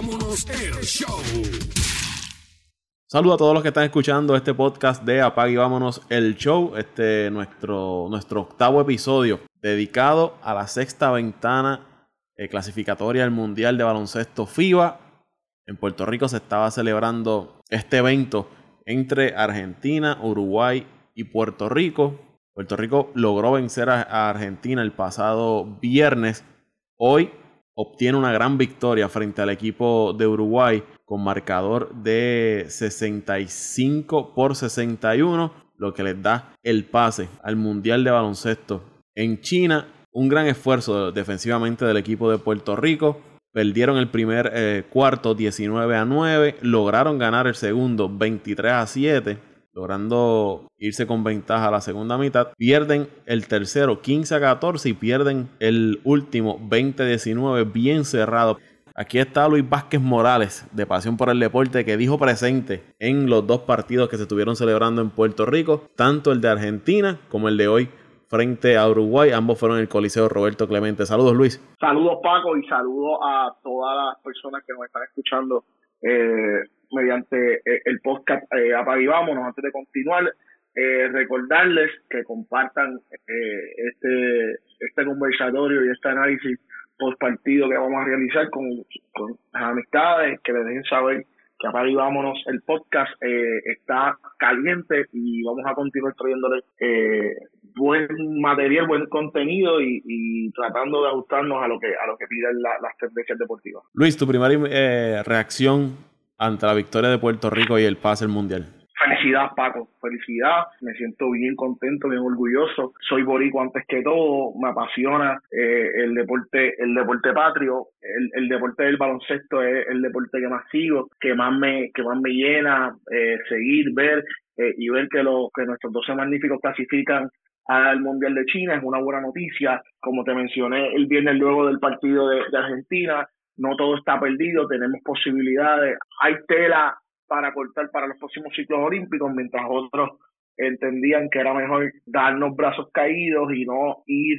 vámonos el show. Saludos a todos los que están escuchando este podcast de Apague y vámonos el show. Este nuestro, nuestro octavo episodio dedicado a la sexta ventana eh, clasificatoria del Mundial de Baloncesto FIBA. En Puerto Rico se estaba celebrando este evento entre Argentina, Uruguay y Puerto Rico. Puerto Rico logró vencer a Argentina el pasado viernes. Hoy obtiene una gran victoria frente al equipo de Uruguay con marcador de 65 por 61, lo que les da el pase al Mundial de Baloncesto en China. Un gran esfuerzo defensivamente del equipo de Puerto Rico. Perdieron el primer eh, cuarto 19 a 9, lograron ganar el segundo 23 a 7 logrando irse con ventaja a la segunda mitad. Pierden el tercero 15 a 14 y pierden el último 20 a 19 bien cerrado. Aquí está Luis Vázquez Morales de Pasión por el Deporte que dijo presente en los dos partidos que se estuvieron celebrando en Puerto Rico, tanto el de Argentina como el de hoy frente a Uruguay. Ambos fueron en el Coliseo Roberto Clemente. Saludos Luis. Saludos Paco y saludos a todas las personas que nos están escuchando eh, mediante eh, el podcast eh, Vámonos. Antes de continuar, eh, recordarles que compartan eh, este, este conversatorio y este análisis post partido que vamos a realizar con, con las amistades, que les dejen saber que Apague Vámonos, el podcast eh, está caliente y vamos a continuar trayéndole eh, buen material, buen contenido y, tratando de ajustarnos a lo que a lo que piden las tendencias deportivas. Luis, tu primera eh, reacción ante la victoria de Puerto Rico y el pase al Mundial. Felicidad, Paco, felicidad. Me siento bien contento, bien orgulloso. Soy borico antes que todo. Me apasiona eh, el deporte, el deporte patrio. El, el, deporte del baloncesto es el deporte que más sigo, que más me, que más me llena eh, seguir, ver eh, y ver que, lo, que nuestros 12 magníficos clasifican al Mundial de China es una buena noticia. Como te mencioné el viernes luego del partido de, de Argentina, no todo está perdido, tenemos posibilidades. Hay tela para cortar para los próximos ciclos olímpicos, mientras otros entendían que era mejor darnos brazos caídos y no ir,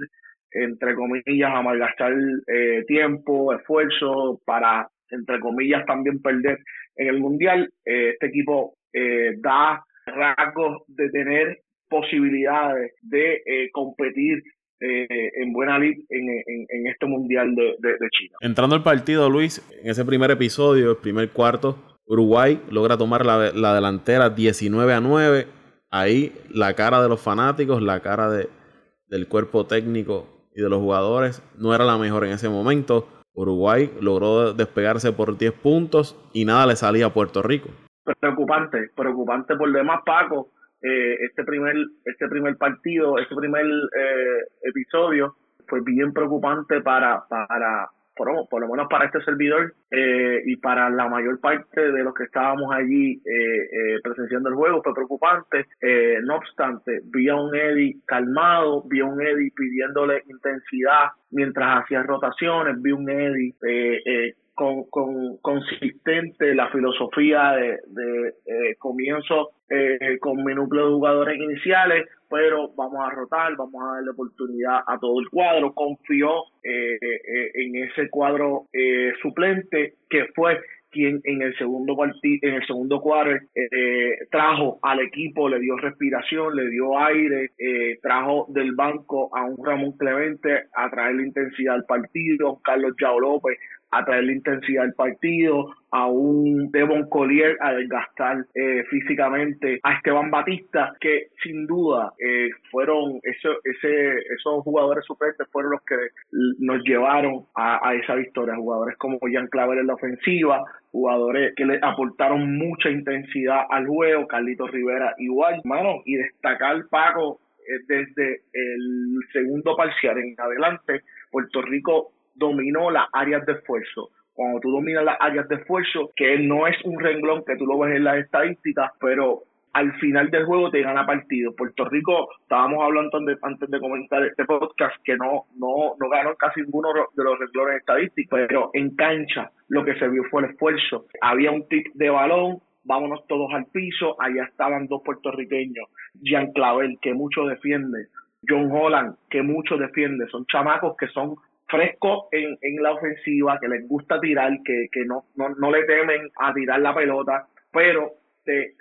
entre comillas, a malgastar eh, tiempo, esfuerzo para, entre comillas, también perder en el Mundial. Eh, este equipo eh, da rasgos de tener posibilidades de competir en buena lid en, este mundial de, de, China. Entrando al partido, Luis, en ese primer episodio, el primer cuarto, Uruguay logra tomar la, delantera 19 a 9. Ahí la cara de los fanáticos, la cara de, del cuerpo técnico y de los jugadores no era la mejor en ese momento. Uruguay logró despegarse por 10 puntos y nada le salía a Puerto Rico. Preocupante, preocupante por demás, Paco. Eh, este primer este primer partido, este primer eh, episodio fue bien preocupante para, para, por, lo menos para este servidor eh, y para la mayor parte de los que estábamos allí eh, eh, presenciando el juego fue preocupante. no obstante, vi a un Eddie calmado, vi a un Eddie pidiéndole intensidad mientras hacía rotaciones, vi un Eddie con, con, consistente la filosofía de, de comienzo con mi núcleo de jugadores iniciales, pero vamos a rotar, vamos a darle oportunidad a todo el cuadro. Confió eh, eh, en ese cuadro eh, suplente que fue quien en el segundo en el segundo cuadro trajo al equipo, le dio respiración, le dio aire, trajo del banco a un Ramón Clemente a traer la intensidad al partido, Carlos Yao López a traer la intensidad del partido, a un Devon Collier a desgastar eh, físicamente, a Esteban Batista, que sin duda eh, fueron eso, ese, esos jugadores suplentes fueron los que nos llevaron a, esa victoria. Jugadores como Jan Claver en la ofensiva, jugadores que le aportaron mucha intensidad al juego, Carlitos Rivera igual, mano, y destacar Paco eh, desde el segundo parcial en adelante, Puerto Rico dominó las áreas de esfuerzo. Cuando tú dominas las áreas de esfuerzo, que no es un renglón que tú lo ves en las estadísticas, pero al final del juego te gana partido. Puerto Rico, estábamos hablando antes de, comentar este podcast, que no, no, no ganó casi ninguno de los renglones estadísticos, pero en cancha lo que se vio fue el esfuerzo. Había un tip de balón, vámonos todos al piso, allá estaban dos puertorriqueños, Jean Clavel, que mucho defiende, John Holland, que mucho defiende, son chamacos que son frescos en, la ofensiva, que les gusta tirar, que, no, no, no le temen a tirar la pelota, pero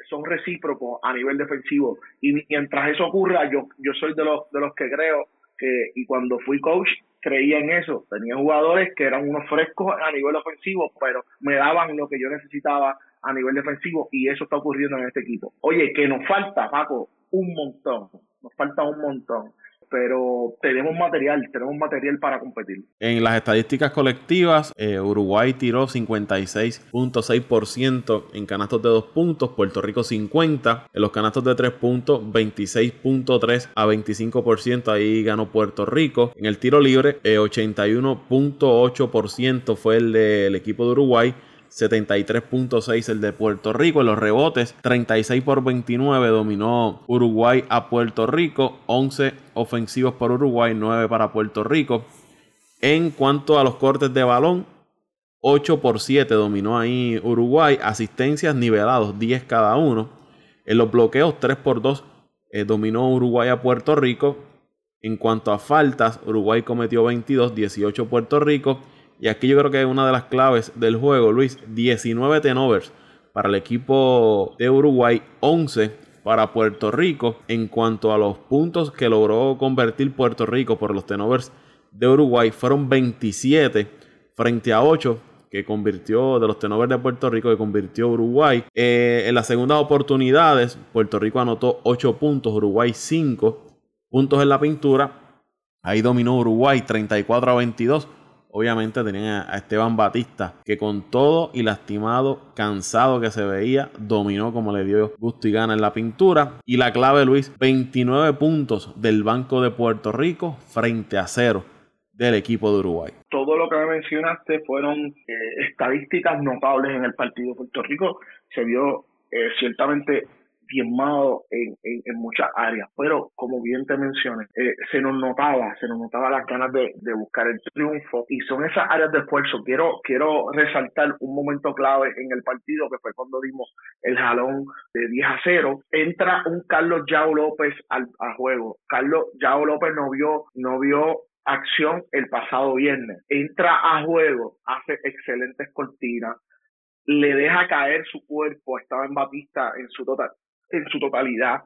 son recíprocos a nivel defensivo. Y mientras eso ocurra, yo, yo soy de los, de los que creo que, y cuando fui coach, creía en eso. Tenía jugadores que eran unos frescos a nivel ofensivo, pero me daban lo que yo necesitaba a nivel defensivo y eso está ocurriendo en este equipo. Oye, que nos falta, Paco, un montón. Nos falta un montón pero tenemos material, tenemos material para competir. En las estadísticas colectivas, eh, Uruguay tiró 56.6% en canastos de 2 puntos, Puerto Rico 50%, en los canastos de 3 puntos 26.3 a 25%, ahí ganó Puerto Rico. En el tiro libre, 81.8% eh, fue el del equipo de Uruguay. 73.6 el de Puerto Rico. En los rebotes, 36 por 29 dominó Uruguay a Puerto Rico. 11 ofensivos por Uruguay, 9 para Puerto Rico. En cuanto a los cortes de balón, 8 por 7 dominó ahí Uruguay. Asistencias nivelados, 10 cada uno. En los bloqueos, 3 por 2 eh, dominó Uruguay a Puerto Rico. En cuanto a faltas, Uruguay cometió 22, 18 Puerto Rico. Y aquí yo creo que es una de las claves del juego, Luis. 19 tenovers para el equipo de Uruguay, 11 para Puerto Rico. En cuanto a los puntos que logró convertir Puerto Rico por los tenovers de Uruguay, fueron 27 frente a 8 que convirtió de los tenovers de Puerto Rico que convirtió Uruguay. Eh, en las segundas oportunidades, Puerto Rico anotó 8 puntos, Uruguay 5 puntos en la pintura. Ahí dominó Uruguay 34 a 22 obviamente tenían a Esteban Batista, que con todo y lastimado, cansado que se veía, dominó como le dio gusto y gana en la pintura. Y la clave, Luis, 29 puntos del Banco de Puerto Rico frente a cero del equipo de Uruguay. Todo lo que me mencionaste fueron eh, estadísticas notables en el partido. Puerto Rico se vio eh, ciertamente diezmado en, en, muchas áreas, pero como bien te mencioné, eh, se nos notaba, se nos notaba las ganas de, de, buscar el triunfo y son esas áreas de esfuerzo. Quiero, quiero resaltar un momento clave en el partido que fue cuando dimos el jalón de 10 a 0. Entra un Carlos Yao López al, a juego. Carlos Yao López no vio, no vio acción el pasado viernes. Entra a juego, hace excelentes cortinas, le deja caer su cuerpo, estaba en Batista en su total, en su totalidad,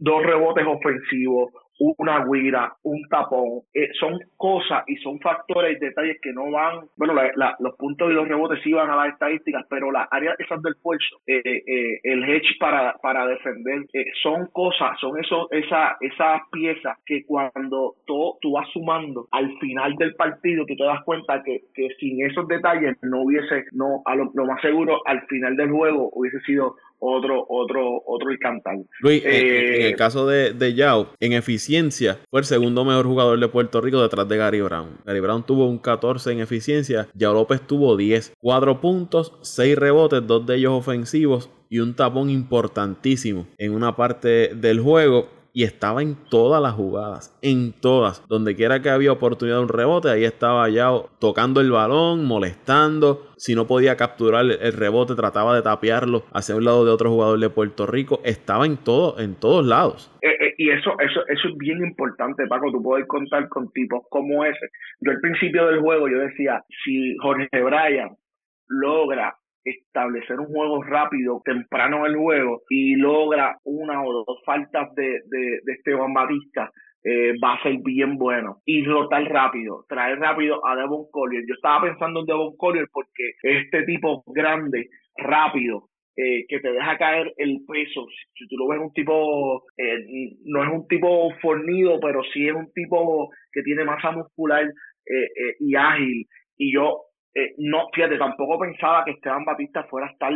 dos rebotes ofensivos, una guira, un tapón, eh, son cosas y son factores y detalles que no van, bueno, los puntos y los rebotes sí van a las estadísticas, pero las áreas esas del esfuerzo, eh, eh, el hedge para, para defender, son cosas, son eso, esa, esas piezas que cuando todo, tú vas sumando al final del partido, tú te das cuenta que, sin esos detalles no hubiese, no, a lo más seguro, al final del juego hubiese sido otro, otro, otro cantar. Luis, en, el eh, caso de, de Yao, en eficiencia, fue el segundo mejor jugador de Puerto Rico detrás de Gary Brown. Gary Brown tuvo un 14 en eficiencia, Yao López tuvo 10, 4 puntos, 6 rebotes, 2 de ellos ofensivos y un tapón importantísimo en una parte del juego y estaba en todas las jugadas, en todas. Donde quiera que había oportunidad de un rebote, ahí estaba ya tocando el balón, molestando. Si no podía capturar el rebote, trataba de tapearlo hacia un lado de otro jugador de Puerto Rico. Estaba en todo, en todos lados. Eh, eh, y eso, eso, eso es bien importante, Paco. Tú puedes contar con tipos como ese. Yo al principio del juego yo decía, si Jorge Bryan logra establecer un juego rápido temprano el juego y logra una o dos faltas de, de, de Esteban Batista, eh, va a ser bien bueno. Y rotar rápido, traer rápido a Devon Collier. Yo estaba pensando en Devon Collier porque este tipo grande, rápido, eh, que te deja caer el peso. Si tú lo ves un tipo, eh, no es un tipo fornido, pero sí es un tipo que tiene masa muscular y ágil. Y yo eh, no, fíjate, tampoco pensaba que Esteban Batista fuera a estar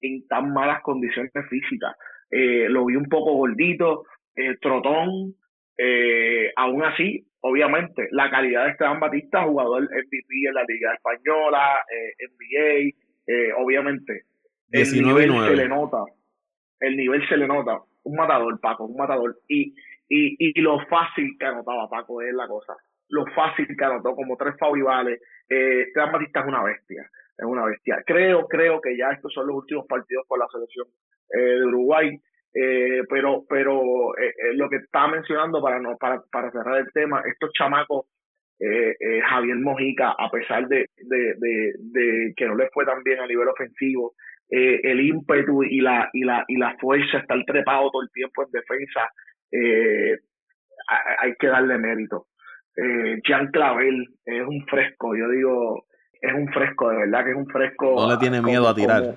en tan malas condiciones físicas. Eh, lo vi un poco gordito, eh, trotón, aún así, obviamente, la calidad de Esteban Batista, jugador MVP en la Liga Española, NBA, obviamente, el nivel se le nota, el nivel se le nota, un matador, Paco, un matador, y, y, y lo fácil que anotaba Paco es la cosa, lo fácil que anotó, como tres favivales, eh, Esteban Batista es una bestia, es una bestia. Creo, creo que ya estos son los últimos partidos con la selección eh, de Uruguay, eh, pero, pero eh, lo que estaba mencionando para no, para, para cerrar el tema, estos chamacos Javier Mojica, a pesar de, de, que no le fue tan bien a nivel ofensivo, el ímpetu y la, y, la, y la fuerza, estar trepado todo el tiempo en defensa, hay que darle mérito. Jean Clavel es un fresco, yo digo, es un fresco, de verdad que es un fresco. No le tiene miedo a tirar.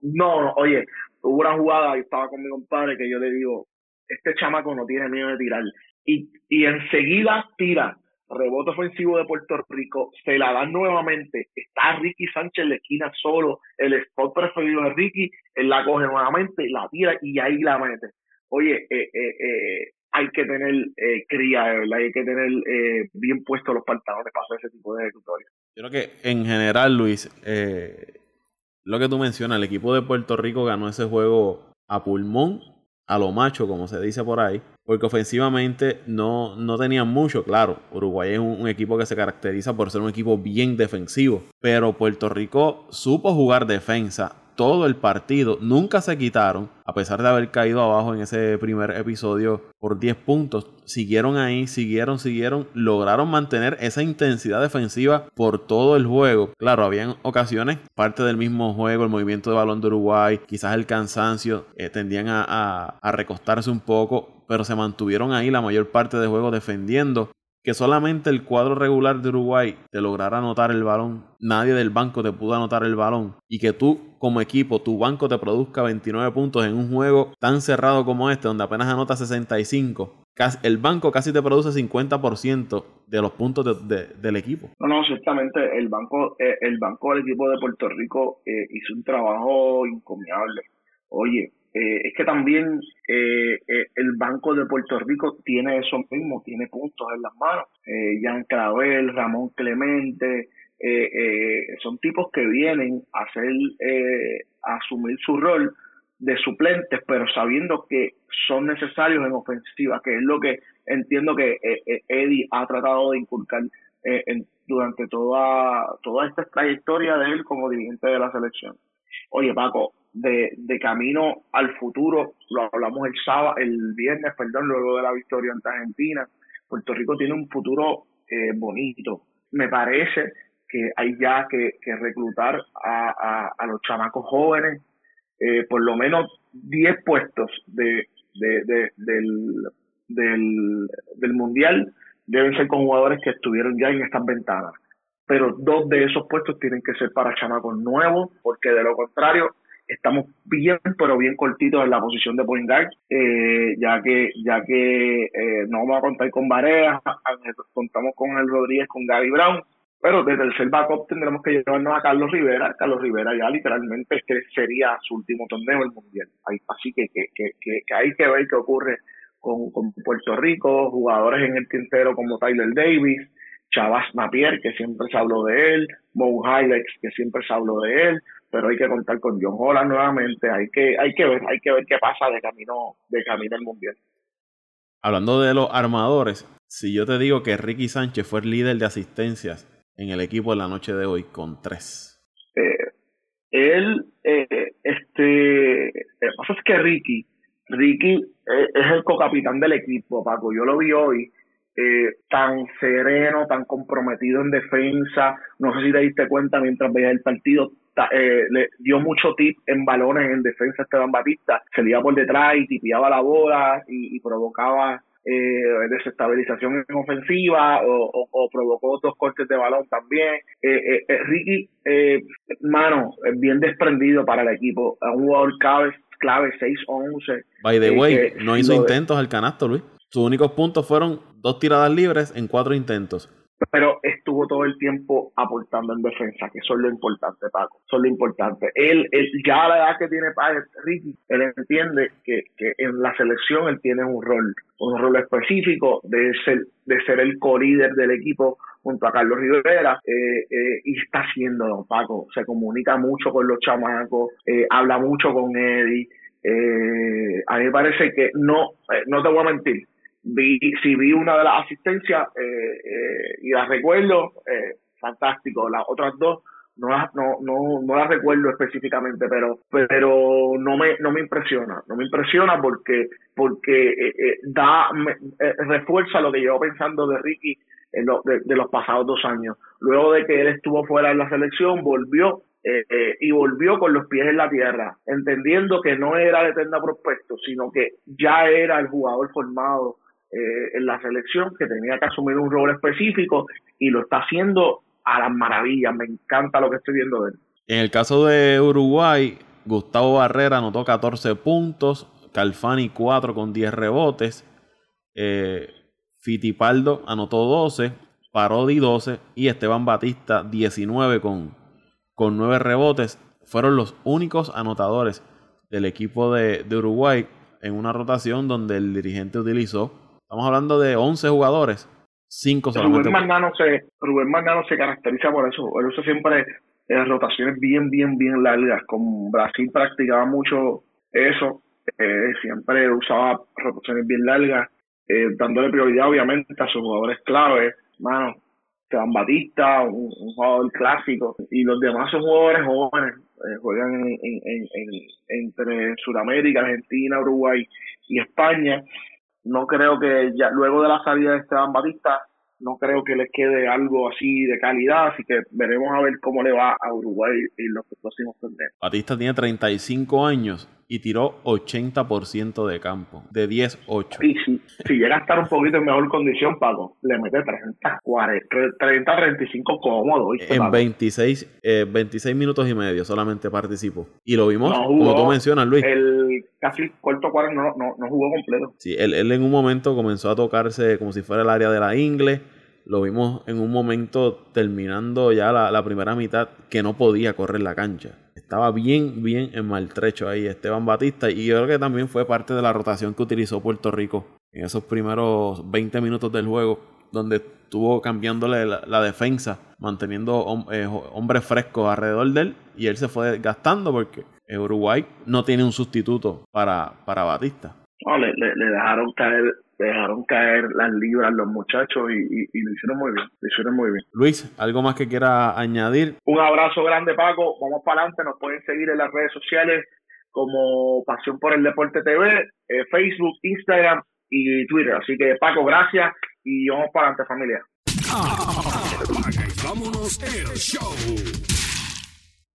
no, oye, hubo una jugada, y estaba con mi compadre, que yo le digo, este chamaco no tiene miedo de tirar. Y, y enseguida tira, rebote ofensivo de Puerto Rico, se la dan nuevamente, está Ricky Sánchez en la esquina solo, el spot preferido de Ricky, él la coge nuevamente, la tira y ahí la mete. Oye, eh, eh, eh, hay que tener eh, cría, verdad, hay que tener eh, bien puestos los pantalones para hacer ese tipo de ejecutorias. Yo creo que en general, Luis, eh, lo que tú mencionas, el equipo de Puerto Rico ganó ese juego a pulmón, a lo macho, como se dice por ahí, porque ofensivamente no, no tenían mucho, claro. Uruguay es un, equipo que se caracteriza por ser un equipo bien defensivo, pero Puerto Rico supo jugar defensa todo el partido, nunca se quitaron, a pesar de haber caído abajo en ese primer episodio por 10 puntos. Siguieron ahí, siguieron, siguieron, lograron mantener esa intensidad defensiva por todo el juego. Claro, habían ocasiones, parte del mismo juego, el movimiento de balón de Uruguay, quizás el cansancio, eh, tendían a recostarse un poco, pero se mantuvieron ahí la mayor parte del juego defendiendo que solamente el cuadro regular de Uruguay te lograra anotar el balón, nadie del banco te pudo anotar el balón, y que tú como equipo, tu banco te produzca 29 puntos en un juego tan cerrado como este, donde apenas anota 65, el banco casi te produce 50% de los puntos del equipo. No, no, ciertamente el banco, eh, el banco del equipo de Puerto Rico eh, hizo un trabajo encomiable. Oye, eh, es que también eh, eh, el Banco de Puerto Rico tiene eso mismo, tiene puntos en las manos. Eh, Jan Clavel, Ramón Clemente, son tipos que vienen a hacer, a asumir su rol de suplentes, pero sabiendo que son necesarios en ofensiva, que es lo que entiendo que Eddie ha tratado de inculcar durante toda, toda esta trayectoria de él como dirigente de la selección. Oye, Paco, de, de camino al futuro, lo hablamos el sábado, el viernes, perdón, luego de la victoria ante Argentina. Puerto Rico tiene un futuro eh, bonito. Me parece que hay ya que, que reclutar a, a, los chamacos jóvenes, eh, por lo menos 10 puestos de, de, de, del, del, del Mundial deben ser con jugadores que estuvieron ya en estas ventanas. Pero dos de esos puestos tienen que ser para chamacos nuevos, porque de lo contrario estamos bien, pero bien cortitos en la posición de point guard, eh, ya que ya que eh, no vamos a contar con Barea, contamos con el Rodríguez, con Gaby Brown, pero desde el tercer backup tendremos que llevarnos a Carlos Rivera. Carlos Rivera ya literalmente este sería su último torneo el mundial. Así que, que, que, que, hay que ver qué ocurre con, con Puerto Rico, jugadores en el tintero como Tyler Davis, Chavas Napier, que siempre se habló de él, Mo Hilex, que siempre se habló de él, pero hay que contar con John Holland nuevamente, hay que, hay que ver, hay que ver qué pasa de camino, de camino al mundial. Hablando de los armadores, si yo te digo que Ricky Sánchez fue el líder de asistencias en el equipo de la noche de hoy con tres. Eh, él, eh, este, lo que pasa es que Ricky, Ricky eh, es el co-capitán del equipo, Paco. Yo lo vi hoy eh, tan sereno, tan comprometido en defensa. No sé si te diste cuenta mientras veías el partido, eh, le dio mucho tip en balones en defensa a Esteban Batista. Se le iba por detrás y tipiaba la bola y, provocaba eh, desestabilización en ofensiva o, provocó dos cortes de balón también. Eh, eh Ricky, mano, bien desprendido para el equipo. Un jugador clave, clave 6-11. By the way, no hizo intentos al canasto, Luis. Sus únicos puntos fueron dos tiradas libres en cuatro intentos. Pero estuvo todo el tiempo aportando en defensa, que eso es lo importante, Paco. Eso es lo importante. Él, él ya a la edad que tiene Ricky, él entiende que, que en la selección él tiene un rol, un rol específico de ser, de ser el co-líder del equipo junto a Carlos Rivera eh, eh, y está haciendo Paco. Se comunica mucho con los chamacos, eh, habla mucho con Eddie. a mí me parece que no, no te voy a mentir, vi, si vi una de las asistencias eh, eh, y las recuerdo, eh, fantástico. Las otras dos no las, no, no, no las recuerdo específicamente, pero, pero no me, no me impresiona. No me impresiona porque, porque da, refuerza lo que llevo pensando de Ricky de, los pasados dos años. Luego de que él estuvo fuera de la selección, volvió eh, eh, y volvió con los pies en la tierra, entendiendo que no era de eterno prospecto, sino que ya era el jugador formado eh, en la selección, que tenía que asumir un rol específico y lo está haciendo a las maravillas. Me encanta lo que estoy viendo de él. En el caso de Uruguay, Gustavo Barrera anotó 14 puntos, Calfani 4 con 10 rebotes, eh, Fitipaldo anotó 12, Parodi 12 y Esteban Batista 19 con, con 9 rebotes. Fueron los únicos anotadores del equipo de, Uruguay en una rotación donde el dirigente utilizó, estamos hablando de 11 jugadores, 5 solamente. Rubén Magnano se, Rubén se caracteriza por eso, él usa siempre eh, rotaciones bien, bien, bien largas. Con Brasil practicaba mucho eso, eh, siempre usaba rotaciones bien largas eh, dándole prioridad obviamente a sus jugadores clave, mano, Esteban Batista, un, jugador clásico, y los demás son jugadores jóvenes, eh, juegan en, entre Sudamérica, Argentina, Uruguay y España. No creo que ya luego de la salida de Esteban Batista no creo que les quede algo así de calidad, así que veremos a ver cómo le va a Uruguay en los próximos torneos. Batista tiene 35 años y tiró 80% de campo, de 10-8. Sí, sí. Si llega a estar un poquito en mejor condición, Paco, le mete 30, 30 35 cómodo. En 26, 26 eh, minutos y medio solamente participó. Y lo vimos, como tú mencionas, Luis. El casi cuarto cuarto no, no, no jugó completo. Sí, él, él en un momento comenzó a tocarse como si fuera el área de la ingle lo vimos en un momento terminando ya la, primera mitad que no podía correr la cancha. Estaba bien, bien en maltrecho ahí Esteban Batista y yo creo que también fue parte de la rotación que utilizó Puerto Rico en esos primeros 20 minutos del juego donde estuvo cambiándole la, defensa, manteniendo eh, hombres frescos alrededor de él y él se fue gastando porque Uruguay no tiene un sustituto para, para Batista. No, le, le, dejaron caer dejaron caer las libras los muchachos y, lo hicieron muy bien, lo hicieron muy bien. Luis, ¿algo más que quiera añadir? Un abrazo grande Paco, vamos para adelante, nos pueden seguir en las redes sociales como Pasión por el Deporte TV, eh, Facebook, Instagram y Twitter. Así que Paco, gracias y vamos para adelante familia. vámonos el show.